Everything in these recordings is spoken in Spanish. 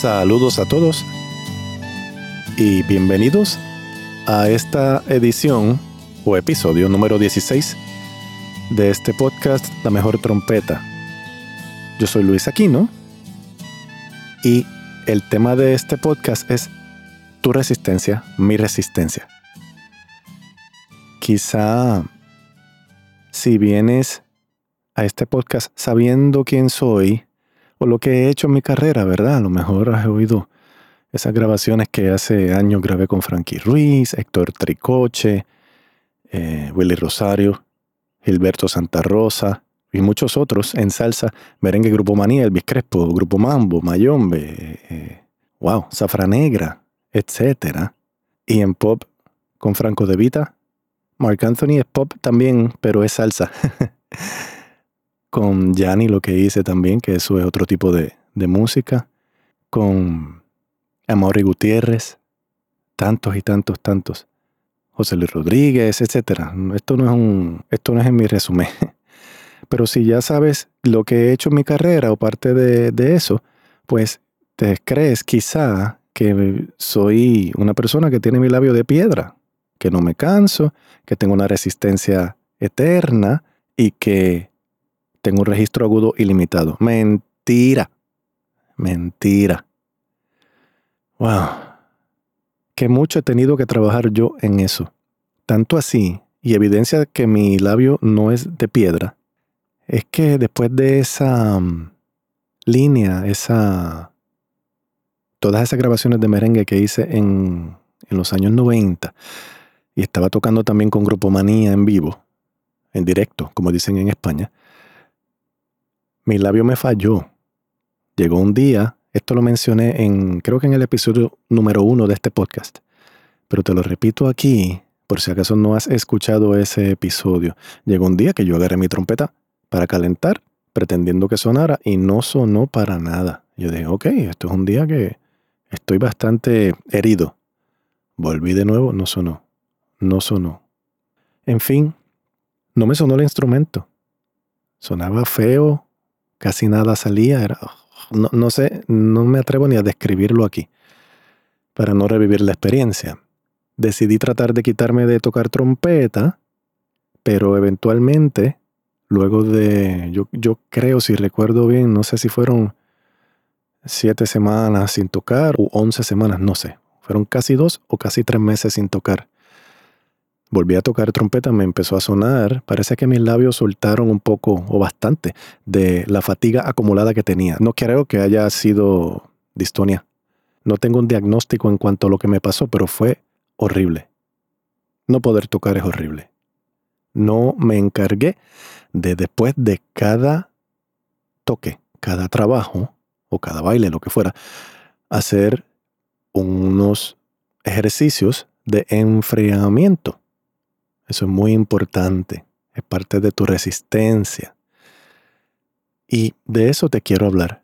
Saludos a todos y bienvenidos a esta edición o episodio número 16 de este podcast La Mejor Trompeta. Yo soy Luis Aquino y el tema de este podcast es tu resistencia, mi resistencia. Quizá si vienes a este podcast sabiendo quién soy, o lo que he hecho en mi carrera, ¿verdad? A lo mejor has oído esas grabaciones que hace años grabé con Frankie Ruiz, Héctor Tricoche, eh, Willy Rosario, Gilberto Santa Rosa y muchos otros en salsa, merengue, Grupo Manía, Elvis Crespo, Grupo Mambo, Mayombe, eh, wow, Zafra Negra, etc. Y en pop con Franco De Vita, Mark Anthony es pop también, pero es salsa. con Yanni lo que hice también, que eso es otro tipo de, música, con Amaury Gutiérrez, tantos y tantos, tantos, José Luis Rodríguez, etc. Esto no es un, esto no es en mi resumen. Pero si ya sabes lo que he hecho en mi carrera o parte de, de eso, pues te crees quizá que soy una persona que tiene mi labio de piedra, que no me canso, que tengo una resistencia eterna y que tengo un registro agudo ilimitado. Mentira. Mentira. Wow. Que mucho he tenido que trabajar yo en eso. Tanto así, y evidencia que mi labio no es de piedra, es que después de esa um, línea, esa... Todas esas grabaciones de merengue que hice en, en los años 90, y estaba tocando también con Grupo Manía en vivo, en directo, como dicen en España, mi labio me falló. Llegó un día, esto lo mencioné en, creo que en el episodio número uno de este podcast, pero te lo repito aquí, por si acaso no has escuchado ese episodio. Llegó un día que yo agarré mi trompeta para calentar, pretendiendo que sonara, y no sonó para nada. Yo dije, ok, esto es un día que estoy bastante herido. Volví de nuevo, no sonó. No sonó. En fin, no me sonó el instrumento. Sonaba feo, casi nada salía. Era, no, sé, no me atrevo ni a describirlo aquí, para no revivir la experiencia. Decidí tratar de quitarme de tocar trompeta, pero eventualmente, luego de, yo, yo creo, si recuerdo bien, no sé si fueron siete semanas sin tocar o once semanas, no sé. Fueron casi dos o casi tres meses sin tocar. Volví a tocar trompeta, me empezó a sonar. Parece que mis labios soltaron un poco o bastante de la fatiga acumulada que tenía. No creo que haya sido distonia. No tengo un diagnóstico en cuanto a lo que me pasó, pero fue horrible. No poder tocar es horrible. No me encargué de después de cada toque, cada trabajo o cada baile, lo que fuera, hacer unos ejercicios de enfriamiento eso es muy importante. Es parte de tu resistencia. Y de eso te quiero hablar.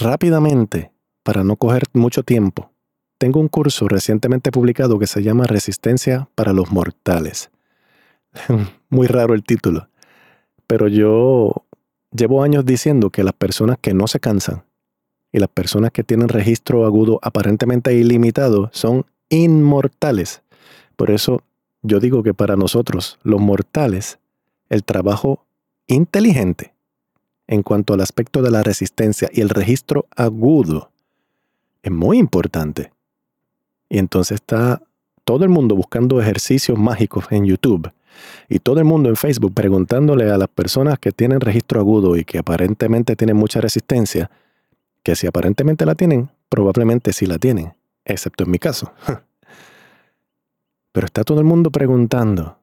Rápidamente, para no coger mucho tiempo, tengo un curso recientemente publicado que se llama Resistencia para los Mortales. muy raro el título. Pero yo llevo años diciendo que las personas que no se cansan y las personas que tienen registro agudo aparentemente ilimitado son inmortales. Por eso yo digo que para nosotros, los mortales, el trabajo inteligente en cuanto al aspecto de la resistencia y el registro agudo es muy importante. Y entonces está todo el mundo buscando ejercicios mágicos en YouTube y todo el mundo en Facebook preguntándole a las personas que tienen registro agudo y que aparentemente tienen mucha resistencia, que si aparentemente la tienen, probablemente sí la tienen, excepto en mi caso. Pero está todo el mundo preguntando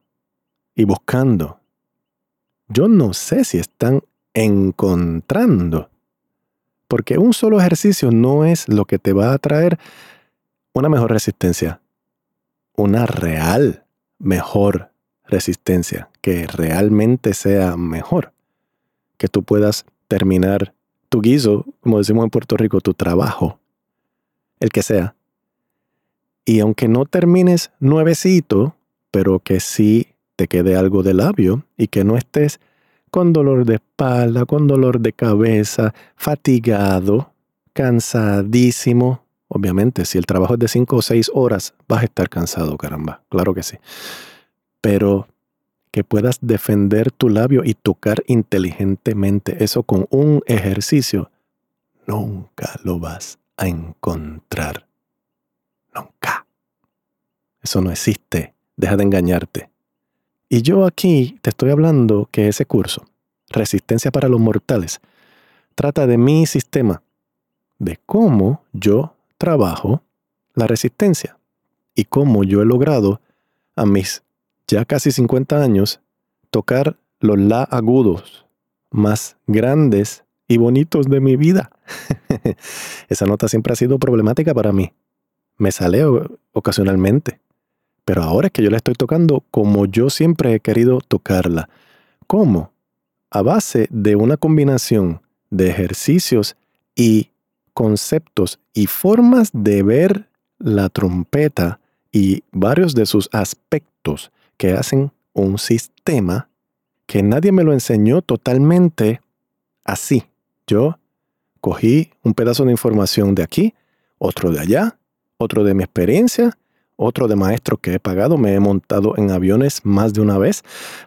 y buscando. Yo no sé si están encontrando. Porque un solo ejercicio no es lo que te va a traer una mejor resistencia. Una real mejor resistencia. Que realmente sea mejor. Que tú puedas terminar tu guiso, como decimos en Puerto Rico, tu trabajo. El que sea. Y aunque no termines nuevecito, pero que sí te quede algo de labio y que no estés con dolor de espalda, con dolor de cabeza, fatigado, cansadísimo. Obviamente, si el trabajo es de 5 o 6 horas, vas a estar cansado, caramba. Claro que sí. Pero que puedas defender tu labio y tocar inteligentemente eso con un ejercicio, nunca lo vas a encontrar. Nunca. Eso no existe. Deja de engañarte. Y yo aquí te estoy hablando que ese curso, Resistencia para los Mortales, trata de mi sistema, de cómo yo trabajo la resistencia y cómo yo he logrado a mis ya casi 50 años tocar los la agudos más grandes y bonitos de mi vida. Esa nota siempre ha sido problemática para mí. Me sale ocasionalmente. Pero ahora es que yo la estoy tocando como yo siempre he querido tocarla. ¿Cómo? A base de una combinación de ejercicios y conceptos y formas de ver la trompeta y varios de sus aspectos que hacen un sistema que nadie me lo enseñó totalmente así. Yo cogí un pedazo de información de aquí, otro de allá, otro de mi experiencia otro de maestros que he pagado. Me he montado en aviones más de una vez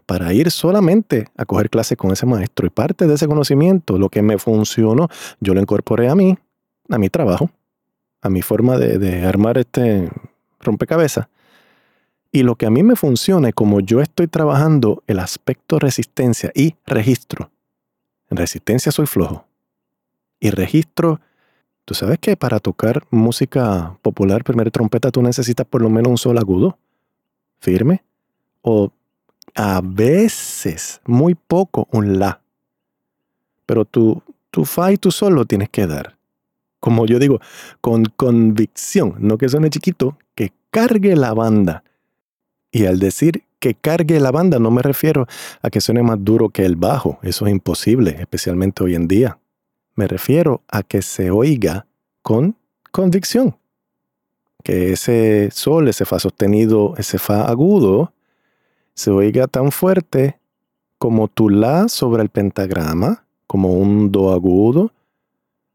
para ir solamente a coger clases con ese maestro. Y parte de ese conocimiento, lo que me funcionó, yo lo incorporé a mí, a mi trabajo, a mi forma de, armar este rompecabezas. Y lo que a mí me funciona, como yo estoy trabajando el aspecto resistencia y registro. En resistencia soy flojo. Y registro Tú sabes que para tocar música popular, primera trompeta, tú necesitas por lo menos un sol agudo, firme, o a veces, muy poco, un la. Pero tu, tu fa y tu sol lo tienes que dar. Como yo digo, con convicción, no que suene chiquito, que cargue la banda. Y al decir que cargue la banda, no me refiero a que suene más duro que el bajo, eso es imposible, especialmente hoy en día. Me refiero a que se oiga con convicción. Que ese sol, ese fa sostenido, ese fa agudo, se oiga tan fuerte como tu la sobre el pentagrama, como un do agudo. O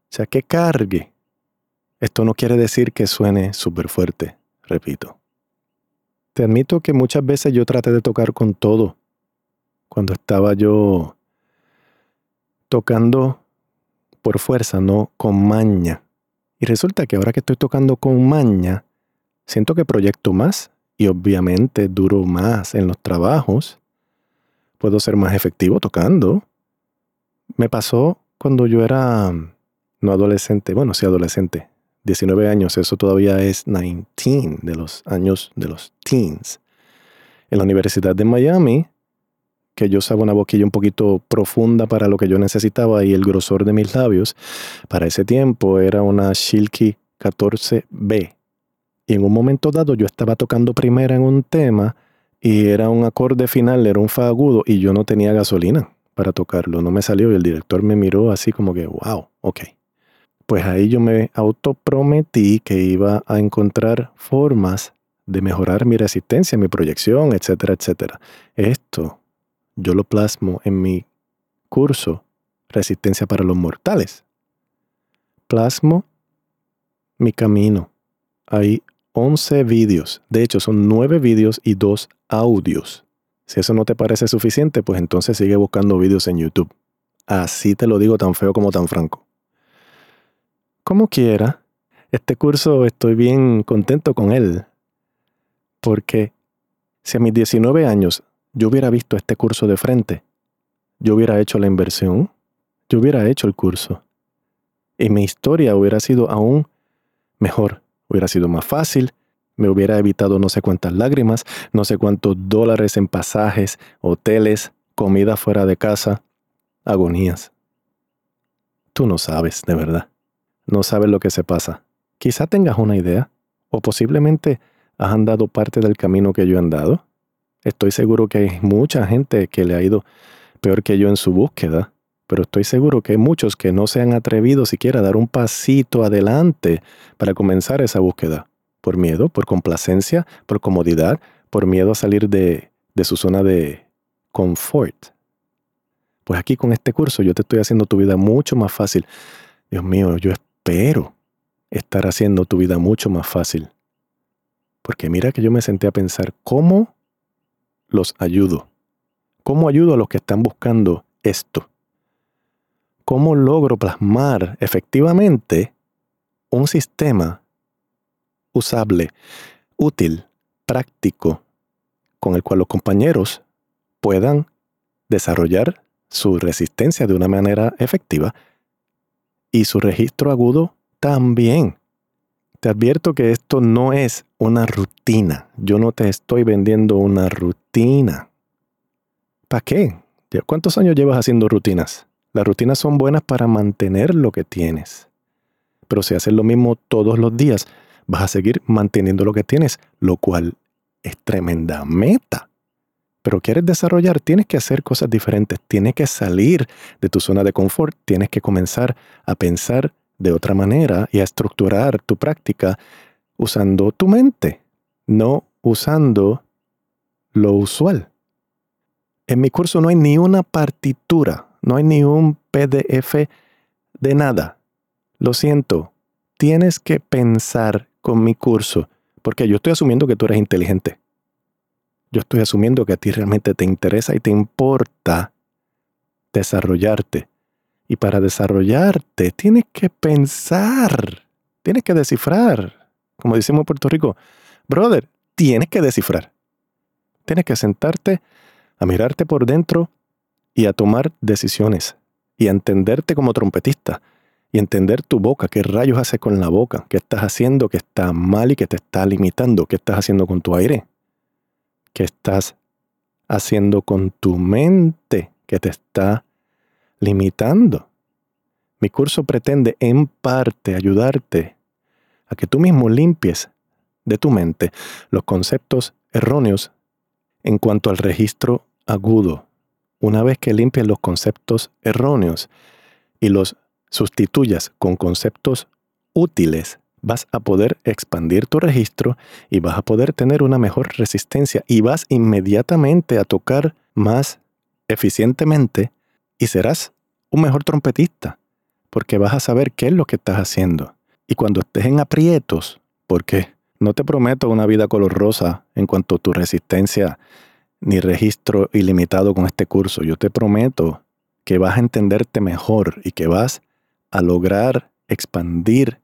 sea, que cargue. Esto no quiere decir que suene súper fuerte, repito. Te admito que muchas veces yo traté de tocar con todo. Cuando estaba yo tocando por fuerza, no con maña. Y resulta que ahora que estoy tocando con maña, siento que proyecto más y obviamente duro más en los trabajos. Puedo ser más efectivo tocando. Me pasó cuando yo era no adolescente, bueno, sí adolescente, 19 años, eso todavía es 19 de los años de los teens. En la Universidad de Miami que yo usaba una boquilla un poquito profunda para lo que yo necesitaba y el grosor de mis labios, para ese tiempo era una Shilky 14B. Y en un momento dado yo estaba tocando primera en un tema y era un acorde final, era un fa agudo y yo no tenía gasolina para tocarlo, no me salió y el director me miró así como que, wow, ok. Pues ahí yo me autoprometí que iba a encontrar formas de mejorar mi resistencia, mi proyección, etcétera, etcétera. Esto yo lo plasmo en mi curso Resistencia para los Mortales. Plasmo mi camino. Hay 11 vídeos. De hecho, son 9 vídeos y 2 audios. Si eso no te parece suficiente, pues entonces sigue buscando vídeos en YouTube. Así te lo digo tan feo como tan franco. Como quiera, este curso estoy bien contento con él. Porque si a mis 19 años yo hubiera visto este curso de frente, yo hubiera hecho la inversión, yo hubiera hecho el curso. Y mi historia hubiera sido aún mejor, hubiera sido más fácil, me hubiera evitado no sé cuántas lágrimas, no sé cuántos dólares en pasajes, hoteles, comida fuera de casa, agonías. Tú no sabes, de verdad. No sabes lo que se pasa. Quizá tengas una idea, o posiblemente has andado parte del camino que yo he andado. Estoy seguro que hay mucha gente que le ha ido peor que yo en su búsqueda, pero estoy seguro que hay muchos que no se han atrevido siquiera a dar un pasito adelante para comenzar esa búsqueda. Por miedo, por complacencia, por comodidad, por miedo a salir de, su zona de confort. Pues aquí con este curso yo te estoy haciendo tu vida mucho más fácil. Dios mío, yo espero estar haciendo tu vida mucho más fácil. Porque mira que yo me senté a pensar cómo los ayudo. ¿Cómo ayudo a los que están buscando esto? ¿Cómo logro plasmar efectivamente un sistema usable, útil, práctico, con el cual los compañeros puedan desarrollar su resistencia de una manera efectiva y su registro agudo también. Te advierto que esto no es una rutina. Yo no te estoy vendiendo una rutina. ¿Para qué? ¿Cuántos años llevas haciendo rutinas? Las rutinas son buenas para mantener lo que tienes. Pero si haces lo mismo todos los días, vas a seguir manteniendo lo que tienes, lo cual es tremenda meta. Pero quieres desarrollar, tienes que hacer cosas diferentes, tienes que salir de tu zona de confort, tienes que comenzar a pensar de otra manera y a estructurar tu práctica usando tu mente, no usando lo usual. En mi curso no hay ni una partitura, no hay ni un PDF de nada. Lo siento, tienes que pensar con mi curso, porque yo estoy asumiendo que tú eres inteligente. Yo estoy asumiendo que a ti realmente te interesa y te importa desarrollarte. Y para desarrollarte tienes que pensar, tienes que descifrar. Como decimos en Puerto Rico, brother, tienes que descifrar. Tienes que sentarte a mirarte por dentro y a tomar decisiones y a entenderte como trompetista y entender tu boca, qué rayos haces con la boca, qué estás haciendo que está mal y que te está limitando, qué estás haciendo con tu aire, qué estás haciendo con tu mente que te está limitando. Mi curso pretende en parte ayudarte a que tú mismo limpies de tu mente los conceptos erróneos en cuanto al registro agudo, una vez que limpias los conceptos erróneos y los sustituyas con conceptos útiles, vas a poder expandir tu registro y vas a poder tener una mejor resistencia y vas inmediatamente a tocar más eficientemente y serás un mejor trompetista, porque vas a saber qué es lo que estás haciendo. Y cuando estés en aprietos, porque no te prometo una vida color rosa en cuanto a tu resistencia ni registro ilimitado con este curso. Yo te prometo que vas a entenderte mejor y que vas a lograr expandir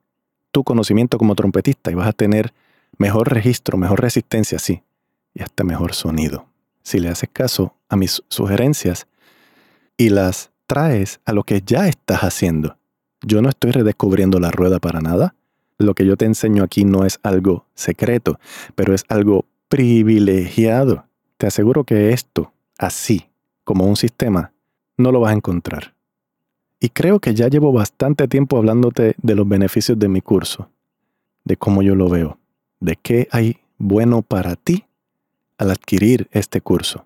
tu conocimiento como trompetista y vas a tener mejor registro, mejor resistencia, sí, y hasta mejor sonido. Si le haces caso a mis sugerencias y las traes a lo que ya estás haciendo. Yo no estoy redescubriendo la rueda para nada. Lo que yo te enseño aquí no es algo secreto, pero es algo privilegiado. Te aseguro que esto, así, como un sistema, no lo vas a encontrar. Y creo que ya llevo bastante tiempo hablándote de los beneficios de mi curso, de cómo yo lo veo, de qué hay bueno para ti al adquirir este curso.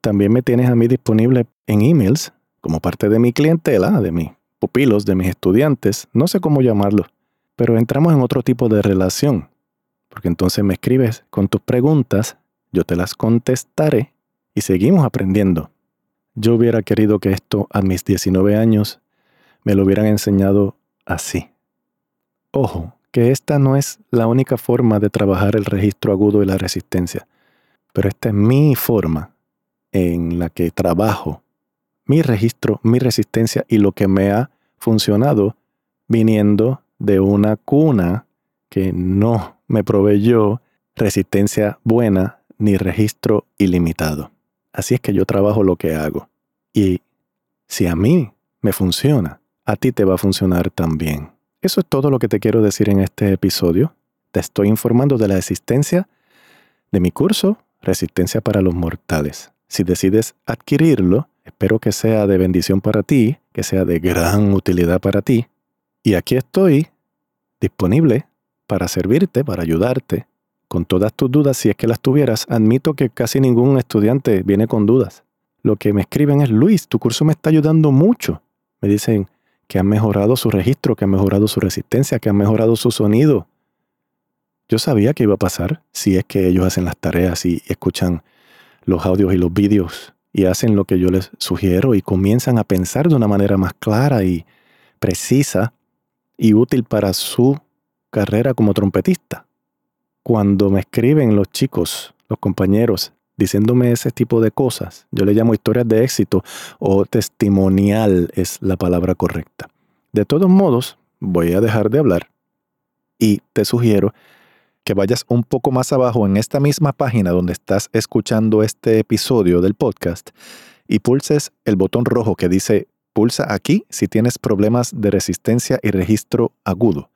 También me tienes a mí disponible en emails como parte de mi clientela, de mis pupilos, de mis estudiantes, no sé cómo llamarlo, pero entramos en otro tipo de relación, porque entonces me escribes con tus preguntas yo te las contestaré y seguimos aprendiendo. Yo hubiera querido que esto a mis 19 años me lo hubieran enseñado así. Ojo, que esta no es la única forma de trabajar el registro agudo y la resistencia, pero esta es mi forma en la que trabajo mi registro, mi resistencia y lo que me ha funcionado viniendo de una cuna que no me proveyó resistencia buena ni registro ilimitado. Así es que yo trabajo lo que hago. Y si a mí me funciona, a ti te va a funcionar también. Eso es todo lo que te quiero decir en este episodio. Te estoy informando de la existencia de mi curso Resistencia para los Mortales. Si decides adquirirlo, Espero que sea de bendición para ti, que sea de gran utilidad para ti. Y aquí estoy disponible para servirte, para ayudarte con todas tus dudas si es que las tuvieras. Admito que casi ningún estudiante viene con dudas. Lo que me escriben es, Luis, tu curso me está ayudando mucho. Me dicen que han mejorado su registro, que han mejorado su resistencia, que han mejorado su sonido. Yo sabía que iba a pasar si es que ellos hacen las tareas y escuchan los audios y los vídeos y hacen lo que yo les sugiero y comienzan a pensar de una manera más clara y precisa y útil para su carrera como trompetista. Cuando me escriben los chicos, los compañeros, diciéndome ese tipo de cosas, yo le llamo historias de éxito o testimonial es la palabra correcta. De todos modos, voy a dejar de hablar y te sugiero que vayas un poco más abajo en esta misma página donde estás escuchando este episodio del podcast y pulses el botón rojo que dice pulsa aquí si tienes problemas de resistencia y registro agudo.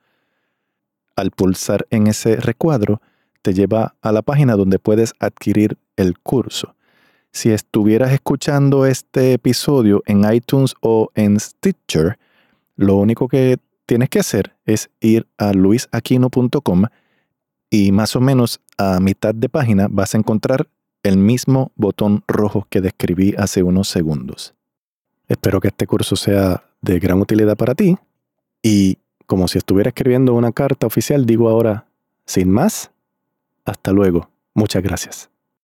Al pulsar en ese recuadro, te lleva a la página donde puedes adquirir el curso. Si estuvieras escuchando este episodio en iTunes o en Stitcher, lo único que tienes que hacer es ir a luisaquino.com y más o menos a mitad de página vas a encontrar el mismo botón rojo que describí hace unos segundos. Espero que este curso sea de gran utilidad para ti y como si estuviera escribiendo una carta oficial digo ahora, sin más, hasta luego. Muchas gracias.